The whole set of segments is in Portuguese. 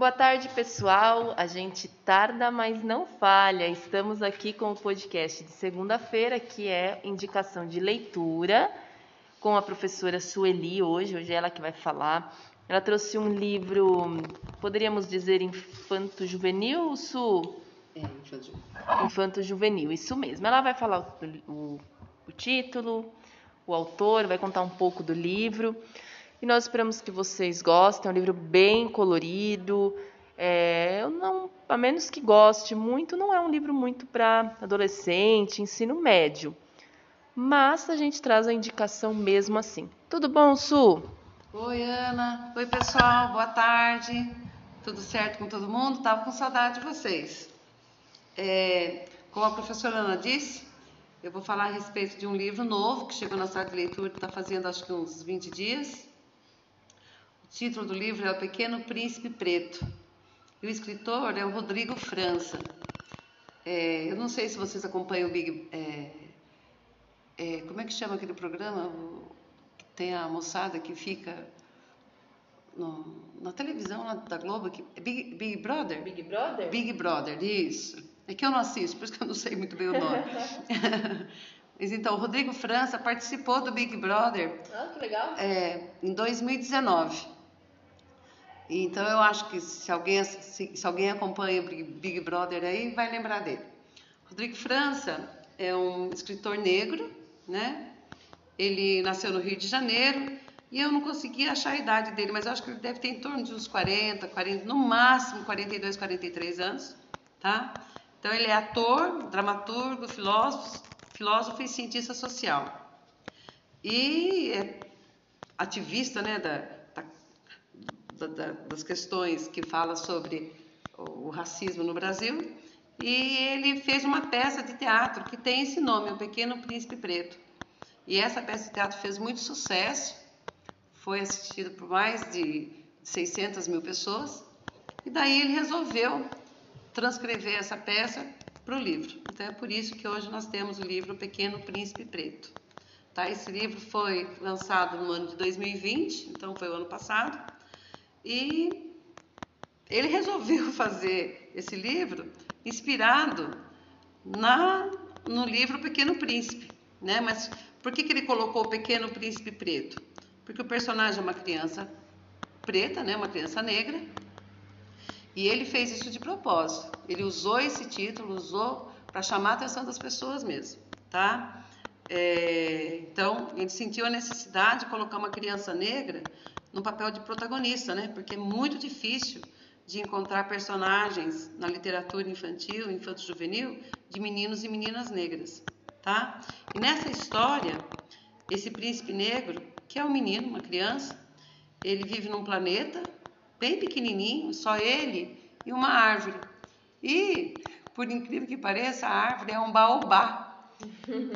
Boa tarde, pessoal. A gente tarda, mas não falha. Estamos aqui com o podcast de segunda-feira, que é indicação de leitura, com a professora Sueli hoje. Hoje é ela que vai falar. Ela trouxe um livro, poderíamos dizer infanto-juvenil, Su? É, infanto-juvenil. Infanto-juvenil, isso mesmo. Ela vai falar o, o, o título, o autor, vai contar um pouco do livro. E nós esperamos que vocês gostem. É um livro bem colorido. É, eu não, a menos que goste muito, não é um livro muito para adolescente, ensino médio. Mas a gente traz a indicação mesmo assim. Tudo bom, Su? Oi, Ana. Oi, pessoal. Boa tarde. Tudo certo com todo mundo? Tava com saudade de vocês. É, como a professora Ana disse, eu vou falar a respeito de um livro novo que chegou na sala de leitura, está fazendo acho que uns 20 dias. O título do livro é O Pequeno Príncipe Preto. E o escritor é o Rodrigo França. É, eu não sei se vocês acompanham o Big. É, é, como é que chama aquele programa? O, tem a moçada que fica no, na televisão lá da Globo, que, Big, Big Brother? Big Brother? Big Brother, isso. É que eu não assisto, por isso que eu não sei muito bem o nome. Mas então, o Rodrigo França participou do Big Brother. Ah, que legal. É, em 2019. Então eu acho que se alguém, se, se alguém acompanha o Big Brother aí, vai lembrar dele. Rodrigo França é um escritor negro, né? Ele nasceu no Rio de Janeiro e eu não consegui achar a idade dele, mas eu acho que ele deve ter em torno de uns 40, 40, no máximo 42, 43 anos, tá? Então ele é ator, dramaturgo, filósofo, filósofo e cientista social. E é ativista, né, da, da, da, das questões que fala sobre o racismo no Brasil. E ele fez uma peça de teatro que tem esse nome, O Pequeno Príncipe Preto. E essa peça de teatro fez muito sucesso, foi assistida por mais de 600 mil pessoas, e daí ele resolveu transcrever essa peça para o livro. Então é por isso que hoje nós temos o livro Pequeno Príncipe Preto. Tá? Esse livro foi lançado no ano de 2020, então foi o ano passado, e ele resolveu fazer esse livro inspirado na, no livro Pequeno Príncipe, né? Mas por que, que ele colocou o Pequeno Príncipe Preto? Porque o personagem é uma criança preta, né, uma criança negra, e ele fez isso de propósito. Ele usou esse título, usou para chamar a atenção das pessoas mesmo, tá? É, então, ele sentiu a necessidade de colocar uma criança negra no papel de protagonista, né? Porque é muito difícil de encontrar personagens na literatura infantil, infanto-juvenil, de meninos e meninas negras tá? E nessa história, esse príncipe negro, que é um menino, uma criança, ele vive num planeta bem pequenininho, só ele e uma árvore. E, por incrível que pareça, a árvore é um baobá,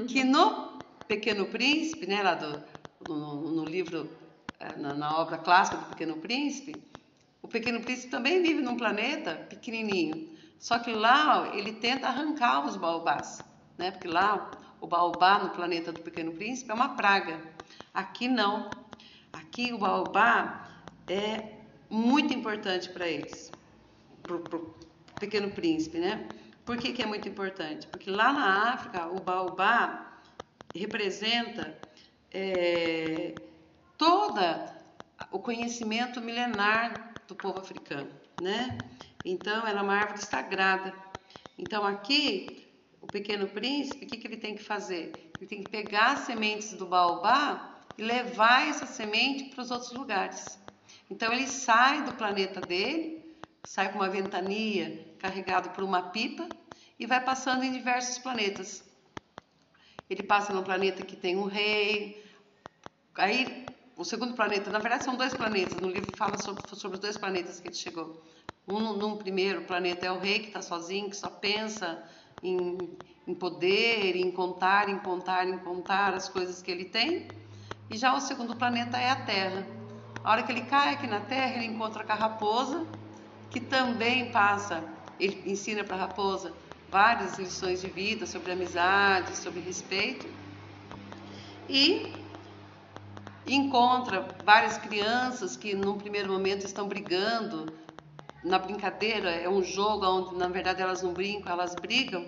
que no Pequeno Príncipe, né, lá do, no, no livro, na, na obra clássica do Pequeno Príncipe, o Pequeno Príncipe também vive num planeta pequenininho, só que lá ele tenta arrancar os baobás né? Porque lá o baobá no planeta do Pequeno Príncipe é uma praga. Aqui não. Aqui o baobá é muito importante para eles, para o Pequeno Príncipe, né? Por que, que é muito importante? Porque lá na África o baobá representa é, toda o conhecimento milenar do povo africano, né? Então, ela é uma árvore sagrada. Então, aqui o pequeno príncipe, o que, que ele tem que fazer? Ele tem que pegar as sementes do baobá e levar essa semente para os outros lugares. Então ele sai do planeta dele, sai com uma ventania carregado por uma pipa e vai passando em diversos planetas. Ele passa no planeta que tem um rei. Aí, o segundo planeta, na verdade são dois planetas. No livro fala sobre, sobre os dois planetas que ele chegou. Um, num primeiro planeta é o rei que está sozinho, que só pensa em, em poder, em contar, em contar, em contar as coisas que ele tem. E já o segundo planeta é a Terra. A hora que ele cai aqui na Terra, ele encontra com a raposa, que também passa, ele ensina para a raposa várias lições de vida sobre amizade, sobre respeito. E encontra várias crianças que num primeiro momento estão brigando na brincadeira, é um jogo onde na verdade elas não brincam, elas brigam,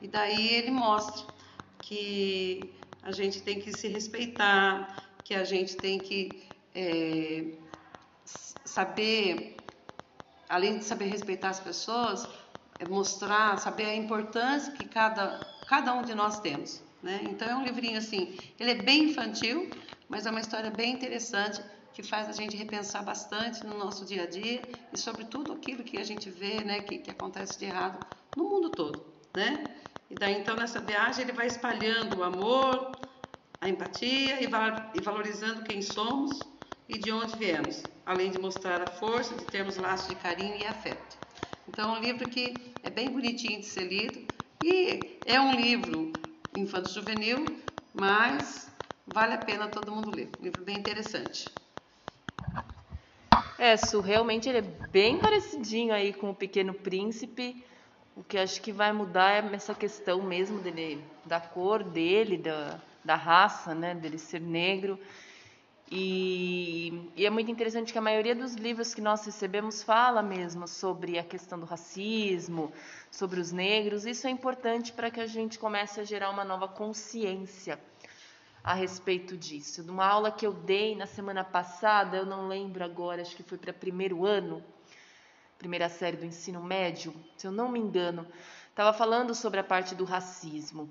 e daí ele mostra que a gente tem que se respeitar, que a gente tem que é, saber, além de saber respeitar as pessoas, é mostrar, saber a importância que cada, cada um de nós temos. Né? Então é um livrinho assim, ele é bem infantil, mas é uma história bem interessante que faz a gente repensar bastante no nosso dia a dia e sobre tudo aquilo que a gente vê, né, que, que acontece de errado no mundo todo, né? E daí então nessa viagem ele vai espalhando o amor, a empatia e, e valorizando quem somos e de onde viemos, além de mostrar a força de termos laços de carinho e afeto. Então é um livro que é bem bonitinho de ser lido e é um livro infanto-juvenil, mas vale a pena todo mundo ler. Um livro bem interessante. É, Su, realmente ele é bem parecidinho aí com o Pequeno Príncipe. O que acho que vai mudar é essa questão mesmo dele, da cor dele, da, da raça, né, dele ser negro. E, e, é muito interessante que a maioria dos livros que nós recebemos fala mesmo sobre a questão do racismo, sobre os negros. Isso é importante para que a gente comece a gerar uma nova consciência a respeito disso. Numa aula que eu dei na semana passada, eu não lembro agora, acho que foi para primeiro ano, primeira série do ensino médio, se eu não me engano, estava falando sobre a parte do racismo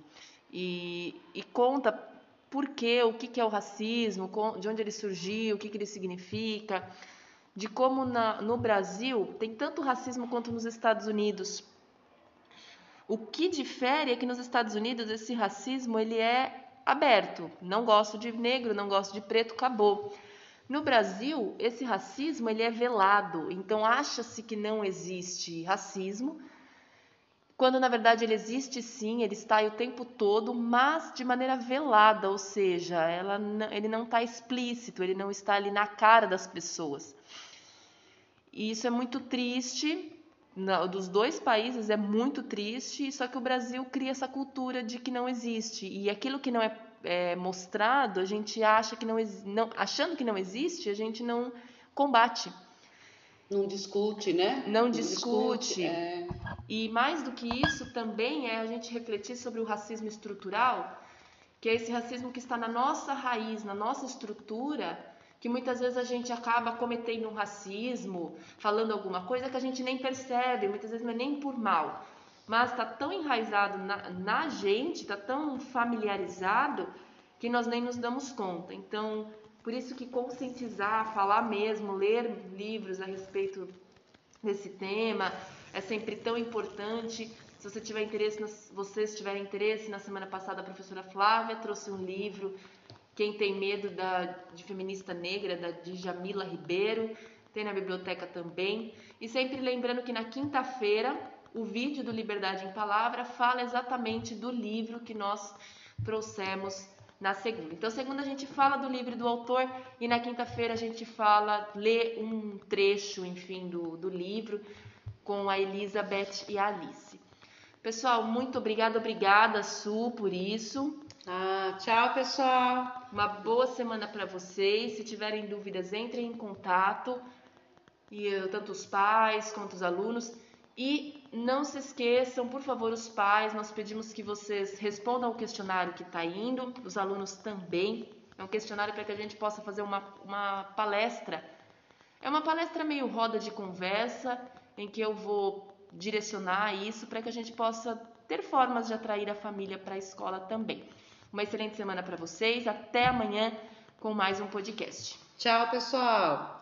e, e conta por quê, o que, que é o racismo, de onde ele surgiu, o que, que ele significa, de como na, no Brasil tem tanto racismo quanto nos Estados Unidos. O que difere é que nos Estados Unidos esse racismo ele é aberto. Não gosto de negro, não gosto de preto, acabou. No Brasil, esse racismo ele é velado, então acha-se que não existe racismo, quando na verdade ele existe sim, ele está aí o tempo todo, mas de maneira velada, ou seja, ela, ele não está explícito, ele não está ali na cara das pessoas. E isso é muito triste, dos dois países é muito triste, só que o Brasil cria essa cultura de que não existe. E aquilo que não é, é mostrado, a gente acha que não, não, achando que não existe, a gente não combate. Não discute, né? Não, não discute. discute é... E mais do que isso, também é a gente refletir sobre o racismo estrutural, que é esse racismo que está na nossa raiz, na nossa estrutura, que muitas vezes a gente acaba cometendo um racismo, falando alguma coisa que a gente nem percebe, muitas vezes não é nem por mal, mas está tão enraizado na, na gente, está tão familiarizado que nós nem nos damos conta. Então, por isso que conscientizar, falar mesmo, ler livros a respeito desse tema é sempre tão importante. Se você tiver interesse, vocês tiverem interesse, na semana passada a professora Flávia trouxe um livro quem tem medo da, de feminista negra, da Djamila Ribeiro, tem na biblioteca também. E sempre lembrando que na quinta-feira o vídeo do Liberdade em Palavra fala exatamente do livro que nós trouxemos na segunda. Então, segunda a gente fala do livro do autor e na quinta-feira a gente fala, lê um trecho, enfim, do, do livro com a Elizabeth e a Alice. Pessoal, muito obrigada, obrigada, Su, por isso. Ah, tchau, pessoal. Uma boa semana para vocês. Se tiverem dúvidas, entrem em contato. E eh, tanto os pais quanto os alunos. E não se esqueçam, por favor, os pais, nós pedimos que vocês respondam ao questionário que está indo, os alunos também. É um questionário para que a gente possa fazer uma, uma palestra. É uma palestra meio roda de conversa, em que eu vou direcionar isso para que a gente possa ter formas de atrair a família para a escola também. Uma excelente semana para vocês. Até amanhã com mais um podcast. Tchau, pessoal!